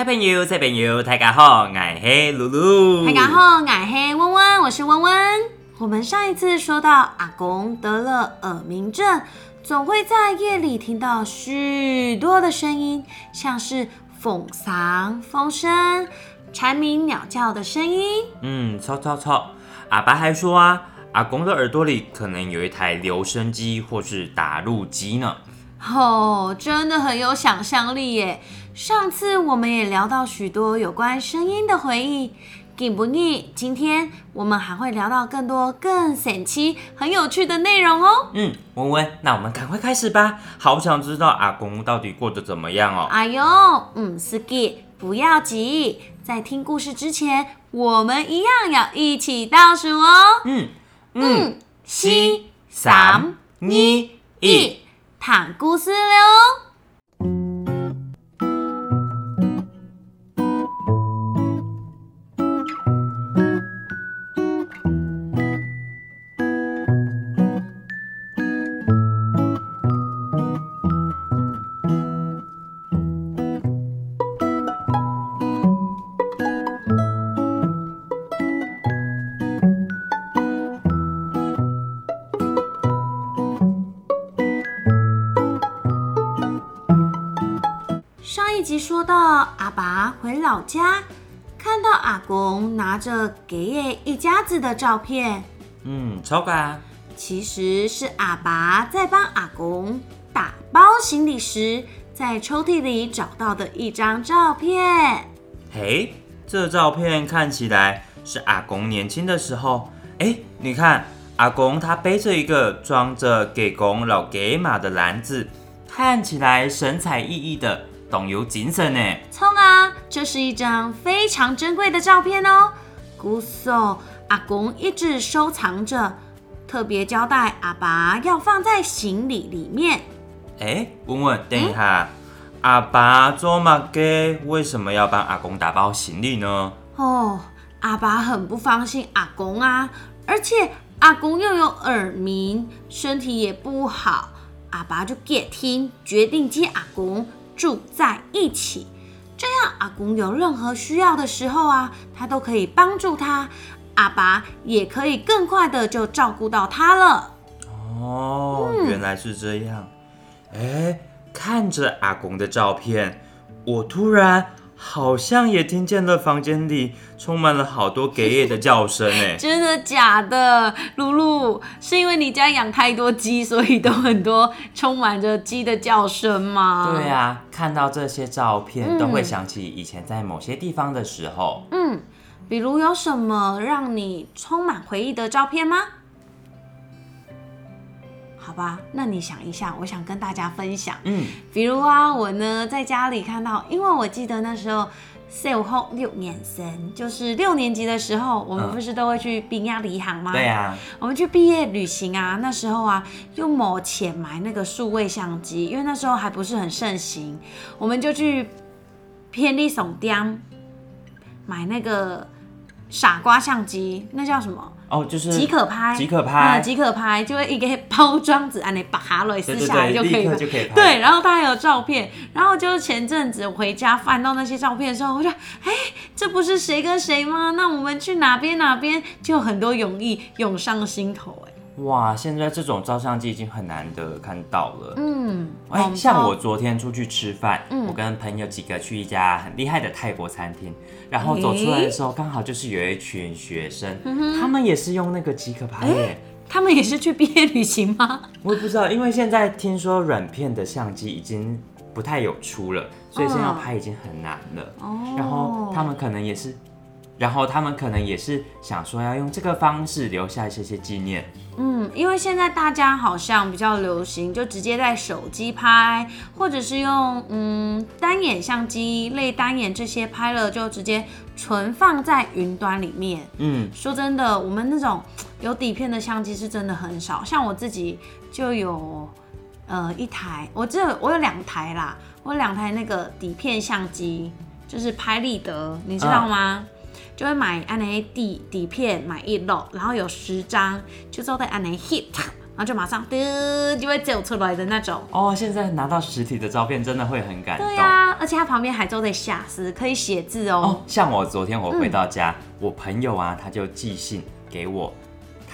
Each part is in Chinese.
各位台朋友、小朋友，大家好，我是露露。大家好，我是温温，我是温温。我们上一次说到阿公得了耳鸣症，总会在夜里听到许多的声音，像是风嗓、风声、蝉鸣、鸟叫的声音。嗯，错错错。阿爸还说啊，阿公的耳朵里可能有一台留声机或是打录机呢。哦，真的很有想象力耶！上次我们也聊到许多有关声音的回忆，给不腻？今天我们还会聊到更多更神奇、很有趣的内容哦。嗯，文文，那我们赶快开始吧，好想知道阿公到底过得怎么样哦。哎呦，嗯，是给，不要急，在听故事之前，我们一样要一起倒数哦。嗯嗯，四、三、二、一。谈故事了。回老家，看到阿公拿着给爷一家子的照片，嗯，超感。其实是阿爸在帮阿公打包行李时，在抽屉里找到的一张照片。嘿，这照片看起来是阿公年轻的时候。哎，你看，阿公他背着一个装着给公老给马的篮子，看起来神采奕奕的。懂有精神呢，聪啊！这是一张非常珍贵的照片哦，姑嫂阿公一直收藏着，特别交代阿爸要放在行李里面。哎，问问，等一下，阿爸做嘛给？为什么要帮阿公打包行李呢？哦，阿爸很不放心阿公啊，而且阿公又有耳鸣，身体也不好，阿爸就 get 听，决定接阿公。住在一起，这样阿公有任何需要的时候啊，他都可以帮助他，阿爸也可以更快的就照顾到他了。哦，原来是这样。哎，看着阿公的照片，我突然。好像也听见了，房间里充满了好多给野的叫声哎！真的假的，露露？是因为你家养太多鸡，所以都很多充满着鸡的叫声吗？对啊，看到这些照片，都会想起以前在某些地方的时候。嗯，比如有什么让你充满回忆的照片吗？好吧，那你想一下，我想跟大家分享。嗯，比如啊，我呢在家里看到，因为我记得那时候小后六年生，就是六年级的时候，我们不是都会去冰亚离行吗？对呀，我们去毕业旅行啊，那时候啊用某钱买那个数位相机，因为那时候还不是很盛行，我们就去偏利商店买那个傻瓜相机，那叫什么？哦，就是即可拍，即可拍，即可拍，就会一个包装纸，按你拔下来撕下来就可以了，就可以拍。对，然后它还有照片，然后就是前阵子回家翻到那些照片的时候，我就，哎，这不是谁跟谁吗？那我们去哪边哪边，就很多涌意涌上心头，哎。哇，现在这种照相机已经很难得看到了。嗯，哎，像我昨天出去吃饭，我跟朋友几个去一家很厉害的泰国餐厅，然后走出来的时候，刚好就是有一群学生，他们也是用那个即可拍耶。他们也是去毕业旅行吗？我也不知道，因为现在听说软片的相机已经不太有出了，所以现在要拍已经很难了。哦，然后他们可能也是。然后他们可能也是想说要用这个方式留下一些些纪念。嗯，因为现在大家好像比较流行，就直接在手机拍，或者是用嗯单眼相机、类单眼这些拍了，就直接存放在云端里面。嗯，说真的，我们那种有底片的相机是真的很少，像我自己就有呃一台，我这我有两台啦，我有两台那个底片相机，就是拍立得，你知道吗？就会买安尼底底片，买一摞，然后有十张，就做在安尼 hit，然后就马上嘟就会走出来的那种。哦，现在拿到实体的照片真的会很感动。对呀，而且它旁边还做在下司，可以写字哦。像我昨天我回到家，我朋友啊他就寄信给我。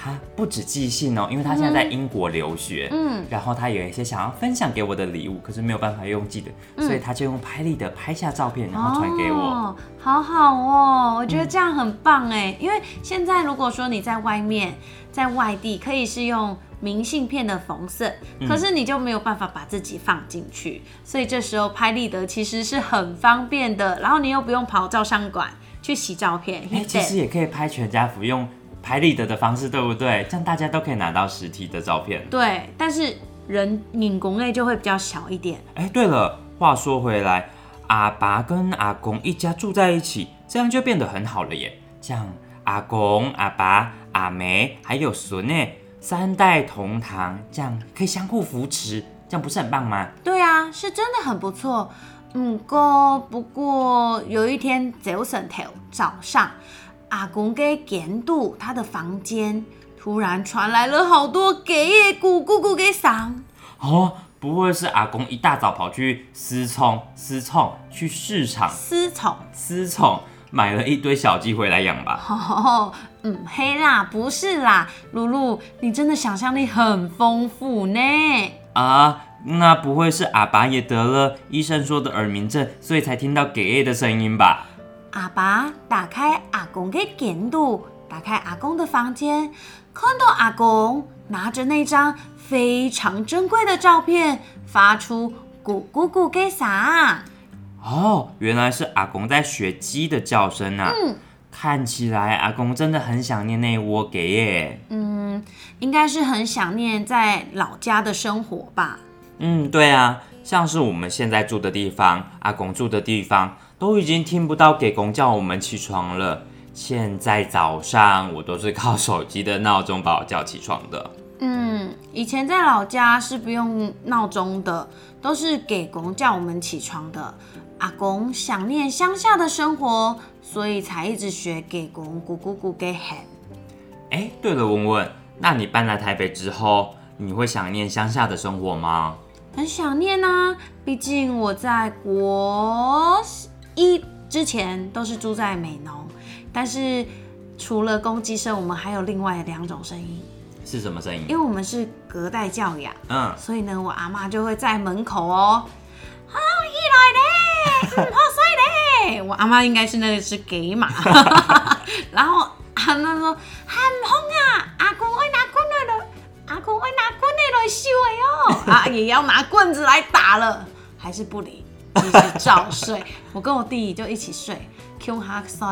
他不止寄信哦，因为他现在在英国留学，嗯，然后他有一些想要分享给我的礼物，可是没有办法用寄的，所以他就用拍立得拍下照片，然后传给我。好好哦，我觉得这样很棒哎，因为现在如果说你在外面，在外地，可以是用明信片的缝色，可是你就没有办法把自己放进去，所以这时候拍立得其实是很方便的，然后你又不用跑照相馆去洗照片，哎，其实也可以拍全家福用。拍立得的方式对不对？这样大家都可以拿到实体的照片。对，但是人影公类就会比较小一点。哎，对了，话说回来，阿爸跟阿公一家住在一起，这样就变得很好了耶。像阿公、阿爸、阿梅还有孙呢，三代同堂，这样可以相互扶持，这样不是很棒吗？对啊，是真的很不错。嗯，过不过有一天早晨头早上。阿公给监督他的房间，突然传来了好多给耶咕咕咕给嗓。哦，不会是阿公一大早跑去私宠私宠去市场私宠私宠买了一堆小鸡回来养吧？哦，嗯，黑啦，不是啦，露露，你真的想象力很丰富呢。啊，那不会是阿爸也得了医生说的耳鸣症，所以才听到给耶的声音吧？阿爸打开阿公的监度，打开阿公的房间，看到阿公拿着那张非常珍贵的照片，发出咕咕咕给啥？哦，原来是阿公在学鸡的叫声啊！嗯，看起来阿公真的很想念那窝给耶。嗯，应该是很想念在老家的生活吧。嗯，对啊，像是我们现在住的地方，阿公住的地方。都已经听不到给公叫我们起床了。现在早上我都是靠手机的闹钟把我叫起床的。嗯，以前在老家是不用闹钟的，都是给公叫我们起床的。阿公想念乡下的生活，所以才一直学给公咕咕咕给喊。哎，对了，文文，那你搬来台北之后，你会想念乡下的生活吗？很想念啊，毕竟我在国。一之前都是住在美浓，但是除了公鸡声，我们还有另外两种声音。是什么声音？因为我们是隔代教养，嗯，所以呢，我阿妈就会在门口哦，好一来嘞，好帅嘞。我阿妈应该是那个是给马，然后阿妈说很红啊，阿公会拿棍来了，阿公会拿棍来修的哦，啊，也要拿棍子来打了，还是不理。照睡，我跟我弟弟就一起睡。Q 哈塞，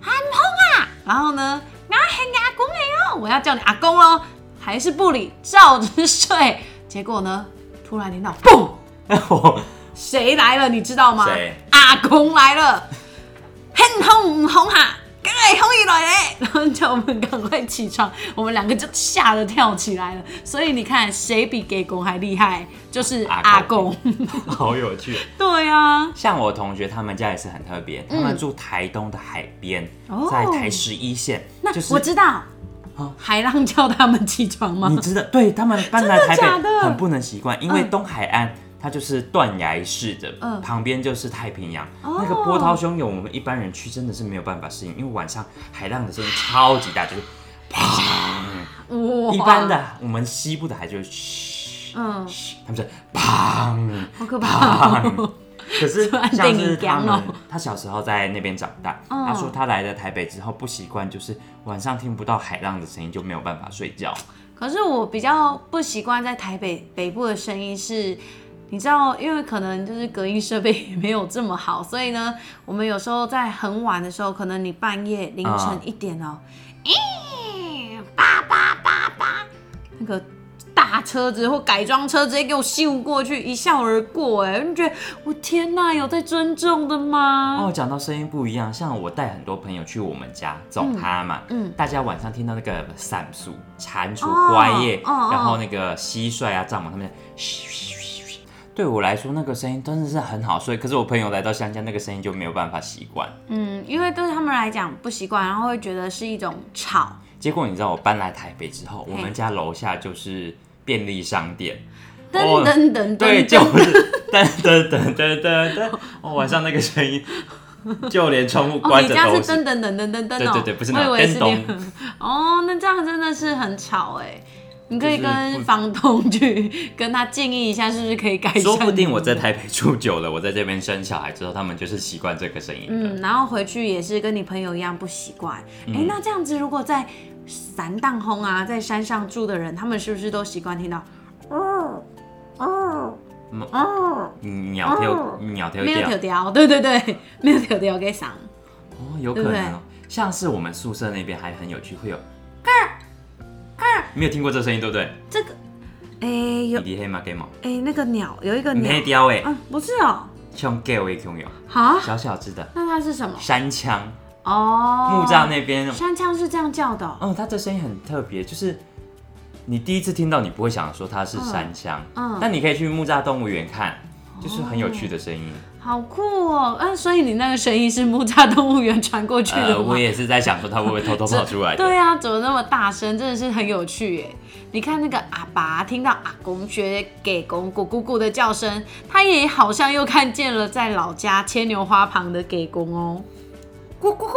很痛啊！然后呢，我喊阿公来哦，我要叫你阿公喽，还是不理，照着睡。结果呢，突然听到嘣，谁来了？你知道吗？阿公来了，很痛，红哈。然后叫我们赶快起床，我们两个就吓得跳起来了。所以你看，谁比给公还厉害？就是阿公。好有趣。对啊，像我同学他们家也是很特别，他们住台东的海边，在台十一线。那就是我知道，海浪叫他们起床吗？你知道，对他们搬来台北很不能习惯，因为东海岸。它就是断崖式的，旁边就是太平洋，那个波涛汹涌，我们一般人去真的是没有办法适应，因为晚上海浪的声音超级大，就是砰，一般的我们西部的海就是嘘，嗯，他们说砰，好可怕，可是 像是他们，他小时候在那边长大，他说他来了台北之后不习惯，就是晚上听不到海浪的声音就没有办法睡觉。可是我比较不习惯在台北北部的声音是。你知道，因为可能就是隔音设备 也没有这么好，所以呢，我们有时候在很晚的时候，可能你半夜凌晨一点哦，咦，叭叭叭叭，那个。大车子或改装车直接给我咻过去，一笑而过，哎，你觉得我天哪，有在尊重的吗？哦，讲到声音不一样，像我带很多朋友去我们家走他嘛，嗯，大家晚上听到那个散鼠、蟾蜍、乖叶，然后那个蟋蟀啊、蚱蜢，他们对我来说那个声音真的是很好睡，可是我朋友来到乡下，那个声音就没有办法习惯。嗯，因为对他们来讲不习惯，然后会觉得是一种吵。结果你知道我搬来台北之后，我们家楼下就是便利商店，噔噔噔，对，就是噔噔噔噔噔噔，哦，晚上那个声音，就连窗户关着都是噔噔噔噔噔噔，对对对，不是那种电动。哦，那这样真的是很吵哎。你可以跟房东 去跟他建议一下，是不是可以改善？说不定我在台北住久了，我在这边生小孩之后，他们就是习惯这个声音。嗯，然后回去也是跟你朋友一样不习惯。哎，那这样子，如果在散荡轰啊，在山上住的人，他们是不是都习惯听到？哦哦哦，鸟跳鸟跳没有跳跳，对对对，没有跳跳给嗓。哦，有可能，像是我们宿舍那边还很有趣，会有。没有听过这声音，对不对？这个，哎，有。你黑马给毛？哎，那个鸟有一个鸟。黑雕哎。嗯，不是哦。像 g a l 也可以有。好。小小只的。那它是什么？山枪。哦。木栅那边。山枪是这样叫的。嗯，它这声音很特别，就是你第一次听到，你不会想说它是山枪。嗯。但你可以去木栅动物园看，就是很有趣的声音。好酷哦！啊，所以你那个声音是木栅动物园传过去的吗？我也是在想说，它会不会偷偷跑出来？对啊，怎么那么大声？真的是很有趣耶！你看那个阿爸听到阿公学给公咕咕咕的叫声，他也好像又看见了在老家牵牛花旁的给公哦，咕咕咕！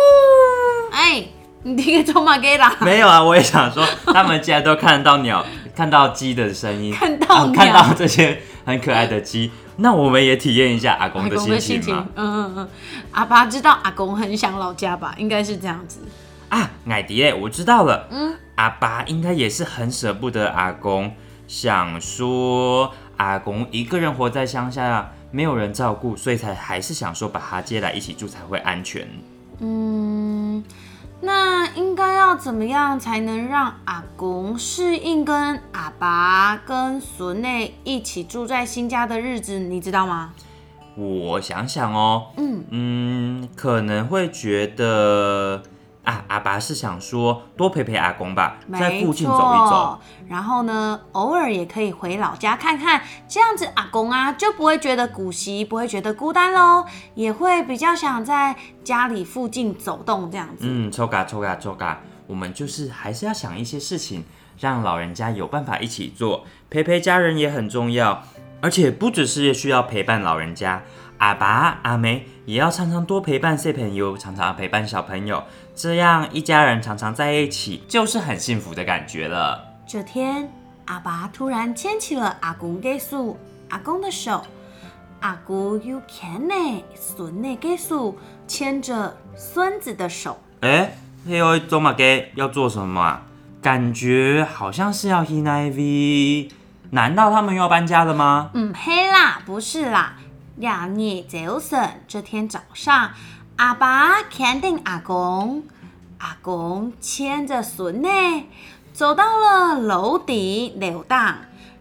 哎，你听个中马给啦？没有啊，我也想说，他们既然都看得到鸟，看到鸡的声音，看到看到这些很可爱的鸡。那我们也体验一下阿公的心情吗？嗯嗯嗯，阿爸知道阿公很想老家吧？应该是这样子啊。矮迪，我知道了。嗯，阿爸应该也是很舍不得阿公，想说阿公一个人活在乡下，没有人照顾，所以才还是想说把他接来一起住才会安全。嗯。那应该要怎么样才能让阿公适应跟阿爸跟孙内一起住在新家的日子？你知道吗？我想想哦，嗯嗯，可能会觉得。啊，阿爸是想说多陪陪阿公吧，在附近走一走，然后呢，偶尔也可以回老家看看，这样子阿公啊就不会觉得古稀，不会觉得孤单喽，也会比较想在家里附近走动这样子。嗯，抽嘎抽嘎抽嘎，我们就是还是要想一些事情，让老人家有办法一起做，陪陪家人也很重要，而且不只是需要陪伴老人家，阿爸阿梅也要常常多陪伴小朋友，常常陪伴小朋友。这样一家人常常在一起，就是很幸福的感觉了。这天，阿爸突然牵起了阿公给叔阿公的手，阿姑又牵呢孙的给叔牵着孙子的手。哎，嘿呦，周马给要做什么啊？感觉好像是要 h i V。难道他们又要搬家了吗？嗯，嘿啦，不是啦。两日早晨，这天早上。阿爸肯定阿公，阿公牵着孙呢，走到了楼底溜达。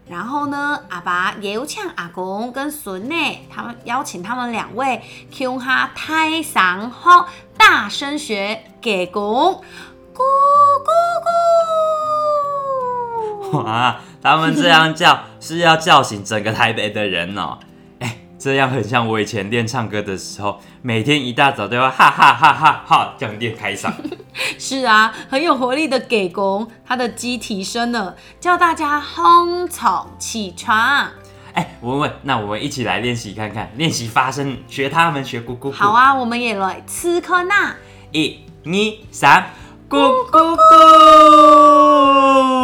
然后呢，阿爸邀请阿公跟孙呢，他们邀请他们两位，Q 哈太上好，大声学给公，咕咕咕。哇，他们这样叫是要叫醒整个台北的人哦。这样很像我以前练唱歌的时候，每天一大早都要哈哈哈哈哈这样练开嗓。是啊，很有活力的给功，他的鸡提升了，叫大家哄草起床。哎，文文，那我们一起来练习看看，练习发声，学他们学咕咕咕。好啊，我们也来吃颗那。一、二、三，咕咕咕！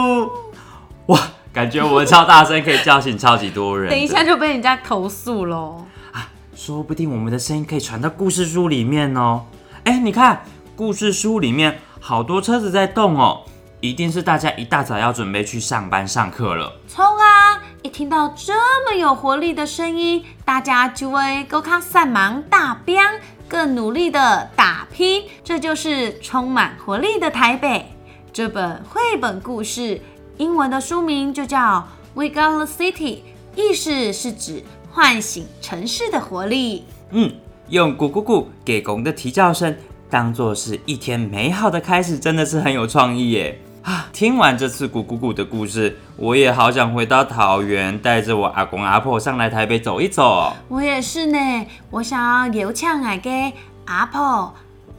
哇！感觉我们超大声，可以叫醒超级多人。等一下就被人家投诉喽！啊，说不定我们的声音可以传到故事书里面哦。哎，你看故事书里面好多车子在动哦，一定是大家一大早要准备去上班上课了。冲啊！一听到这么有活力的声音，大家就会高亢散忙大兵，更努力的打拼。这就是充满活力的台北。这本绘本故事英文的书名就叫《We Got the City》，意思是指唤醒城市的活力。嗯，用咕咕咕给公的啼叫声当做是一天美好的开始，真的是很有创意耶。啊！听完这次咕咕咕的故事，我也好想回到桃园，带着我阿公阿婆上来台北走一走。我也是呢，我想要邀请我的阿婆、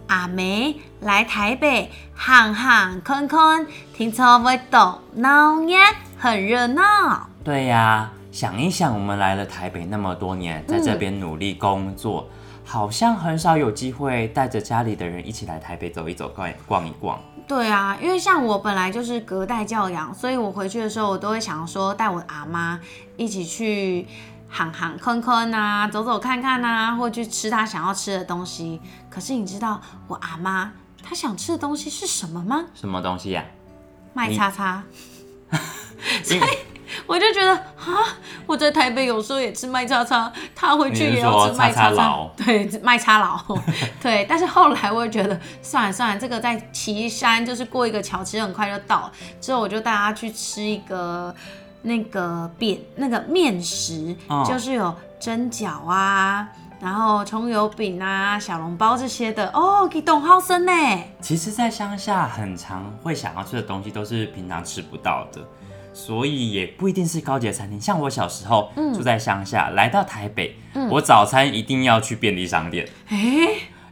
阿梅来台北行行看看，听说会动闹热，很热闹。对呀，想一想，我们来了台北那么多年，在这边努力工作，好像很少有机会带着家里的人一起来台北走一走、逛逛一逛。对啊，因为像我本来就是隔代教养，所以我回去的时候，我都会想说带我阿妈一起去行行坑坑啊，走走看看啊，或去吃他想要吃的东西。可是你知道我阿妈她想吃的东西是什么吗？什么东西呀？麦叉叉。所以我就觉得啊，我在台北有时候也吃麦叉叉，他回去也要吃麦叉叉，对，麦叉佬，对。但是后来我觉得算了算了，这个在岐山就是过一个桥，其实很快就到。之后我就带他去吃一个那个扁那个面食，就是有蒸饺啊，然后葱油饼啊、小笼包这些的。哦，给董浩生呢。其实，在乡下很常会想要吃的东西，都是平常吃不到的。所以也不一定是高级餐厅，像我小时候住在乡下，来到台北，我早餐一定要去便利商店，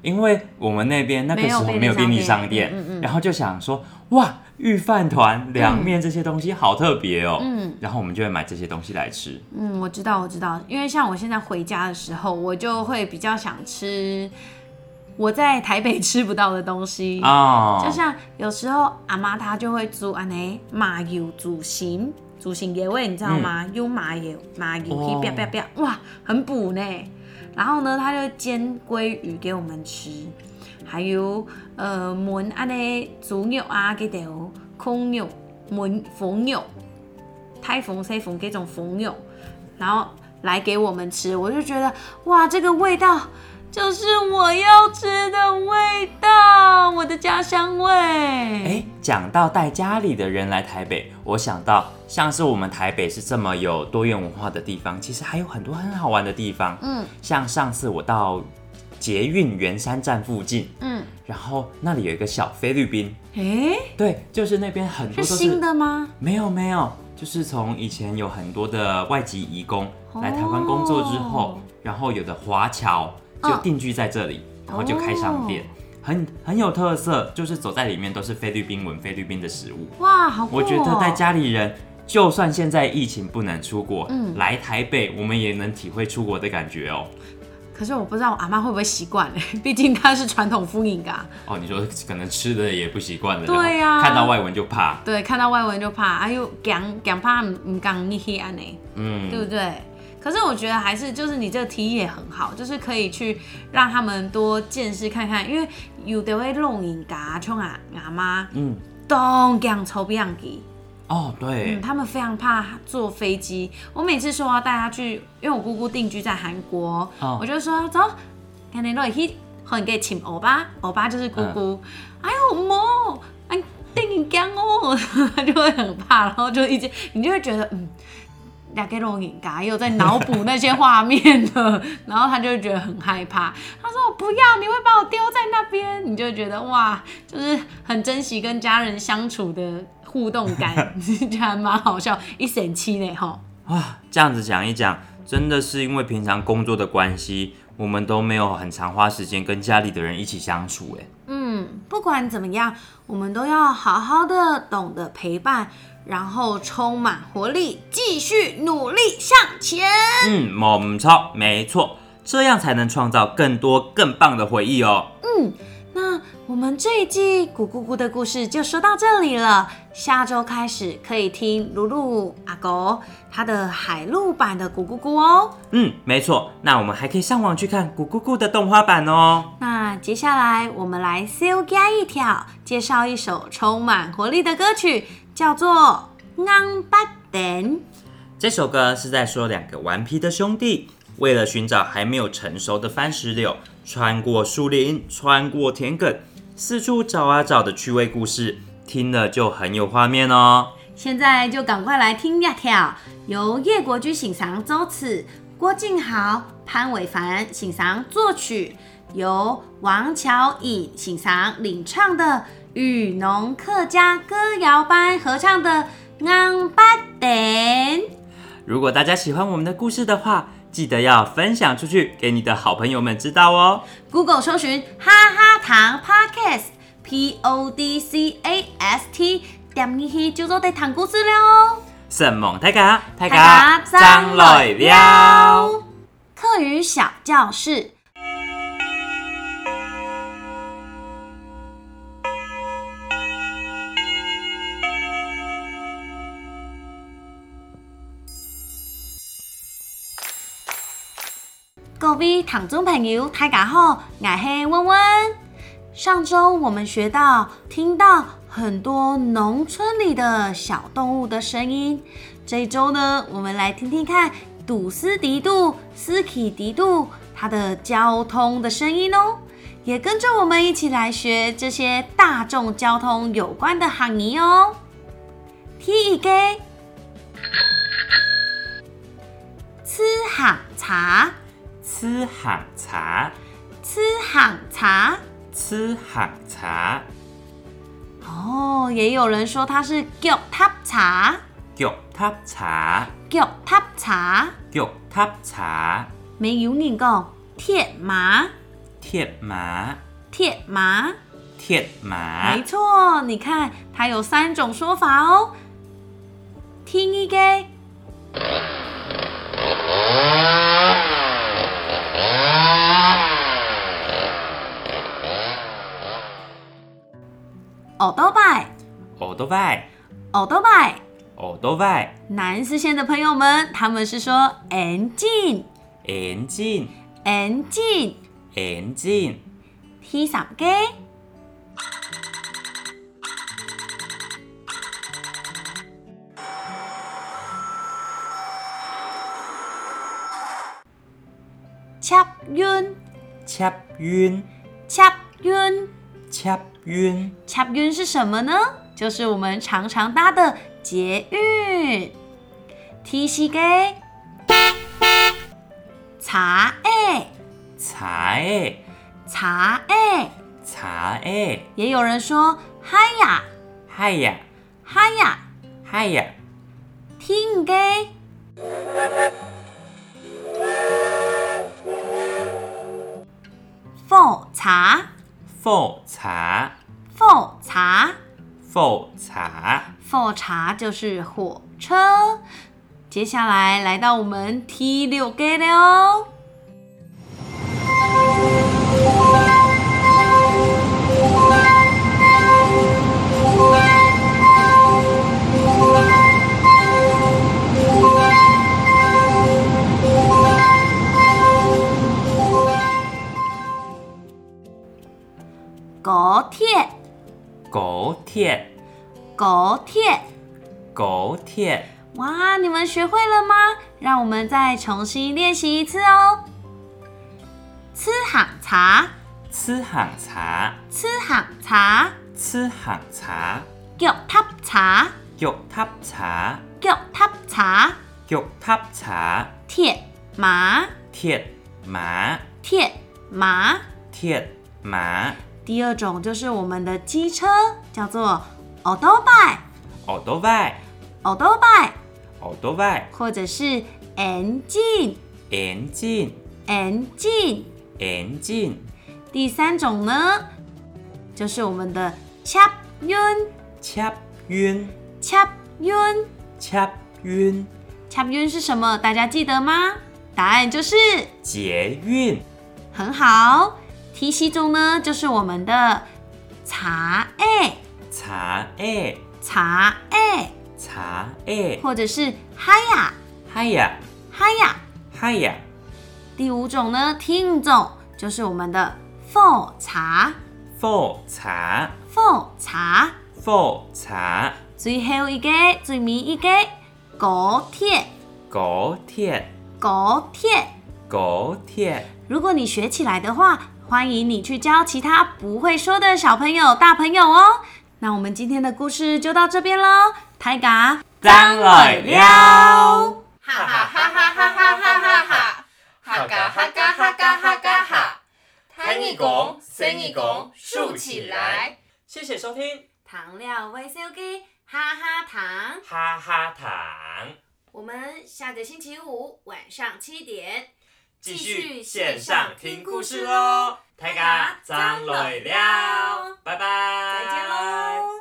因为我们那边那个时候没有便利商店，然后就想说，哇，御饭团、凉面这些东西好特别哦，嗯然后我们就会买这些东西来吃。嗯，我知道，我知道，因为像我现在回家的时候，我就会比较想吃。我在台北吃不到的东西啊，就像有时候阿妈她就会煮安尼麻油煮心，煮心野味，你知道吗？用麻油麻油去啪啪啪，哇，很补呢。然后呢，他就煎鲑鱼给我们吃，还有呃焖安尼猪肉啊，给条空肉焖凤肉，太凤西凤这种凤肉，然后来给我们吃，我就觉得哇，这个味道。就是我要吃的味道，我的家乡味。哎，讲到带家里的人来台北，我想到像是我们台北是这么有多元文化的地方，其实还有很多很好玩的地方。嗯，像上次我到捷运圆山站附近，嗯，然后那里有一个小菲律宾。哎，对，就是那边很多都是新的吗？没有没有，就是从以前有很多的外籍移工来台湾工作之后，然后有的华侨。就定居在这里，然后就开商店，很很有特色，就是走在里面都是菲律宾文、菲律宾的食物。哇，好！我觉得带家里人，就算现在疫情不能出国，嗯，来台北，我们也能体会出国的感觉哦。可是我不知道我阿妈会不会习惯嘞，毕竟她是传统妇女噶。哦，你说可能吃的也不习惯了，对呀，看到外文就怕。对，看到外文就怕，哎呦，讲讲怕唔讲一些安呢，嗯，对不对？可是我觉得还是就是你这个提议也很好，就是可以去让他们多见识看看，因为有的会弄影嘎冲啊阿妈，嗯，东讲臭不样给哦，对，他们非常怕坐飞机。我每次说要带他去，因为我姑姑定居在韩国，我就说走，看你落去和你给请欧巴，欧巴就是姑姑。哎呦妈，哎，定讲哦，他就会很怕，然后就一直你就会觉得嗯。两个龙影嘎，又在脑补那些画面了，然后他就觉得很害怕。他说：“我不要，你会把我丢在那边。”你就觉得哇，就是很珍惜跟家人相处的互动感，这还蛮好笑。一神七呢，哈。哇，这样子讲一讲，真的是因为平常工作的关系，我们都没有很长花时间跟家里的人一起相处。哎，嗯，不管怎么样，我们都要好好的懂得陪伴。然后充满活力，继续努力向前。嗯，猛超，没错，这样才能创造更多更棒的回忆哦。嗯，那我们这一季咕咕咕的故事就说到这里了。下周开始可以听露露阿狗他的海陆版的咕咕咕哦。嗯，没错。那我们还可以上网去看咕咕咕的动画版哦。那接下来我们来 C 加一条，介绍一首充满活力的歌曲。叫做《安巴等》。这首歌是在说两个顽皮的兄弟，为了寻找还没有成熟的番石榴，穿过树林，穿过田埂，四处找啊找的趣味故事，听了就很有画面哦。现在就赶快来听呀跳，由叶国居欣赏作词，郭敬豪、潘伟凡欣赏作曲，由王乔颖欣赏领唱的雨农客家歌谣班合唱的《安八点》。如果大家喜欢我们的故事的话，记得要分享出去，给你的好朋友们知道哦。Google 搜寻哈哈糖 Podcast，P O D C A S T，点进去就做得谈故事了哦。圣梦大家，大家张来了。课余小教室。各位听众朋友，大家好，我是温温。上周我们学到，听到很多农村里的小动物的声音。这一周呢，我们来听听看杜斯迪杜、斯基迪杜它的交通的声音哦。也跟着我们一起来学这些大众交通有关的行义哦。第一个，吃下茶。吃行茶，吃行茶，吃行茶。哦，也有人说它是脚踏茶，脚踏茶，脚踏茶，脚踏茶。没有人讲铁马，铁马，铁马，铁马。没错，你看它有三种说法哦。听一个。奥多拜，奥多拜，奥多拜，奥多拜。南四县的朋友们，他们是说 engine，engine，engine。第三个，插运，插运，插运，插运，插运是什么呢？就是我们常常搭的捷运。提示给茶诶，茶诶，茶诶，茶诶。也有人说嗨呀，嗨呀，嗨呀，嗨呀。听给复茶，复茶，复茶，复茶，复茶就是火车。接下来来到我们 T 六 G 了哦。高铁。哇，你们学会了吗？让我们再重新练习一次哦。吃行茶，吃行茶，吃行茶，吃行茶。腳踏茶，腳踏茶，腳踏茶，腳踏茶。鐵馬，鐵馬，鐵馬，鐵馬。第二种就是我们的机车，叫做 bike，或者是 engine，engine，engine，engine。第三种呢，就是我们的插运，插运，插运，插运。插运是什么？大家记得吗？答案就是捷运。很好。提西中呢，就是我们的茶诶，茶诶，茶诶，茶诶，或者是嗨呀，嗨呀，嗨呀，嗨呀。第五种呢，听众就是我们的复茶，复茶，复茶，复茶。最后一个，最尾一个高铁，高铁，高铁，高铁。如果你学起来的话，欢迎你去教其他不会说的小朋友、大朋友哦。那我们今天的故事就到这边喽，太嘎，张来了，哈哈哈哈哈哈哈哈哈，哈嘎哈嘎哈嘎哈嘎哈，弹一拱，伸一拱，竖起来。谢谢收听，糖料微笑给哈哈糖，哈哈糖。我们下个星期五晚上七点继续线上听故事喽，太嘎张来了，拜拜，再见。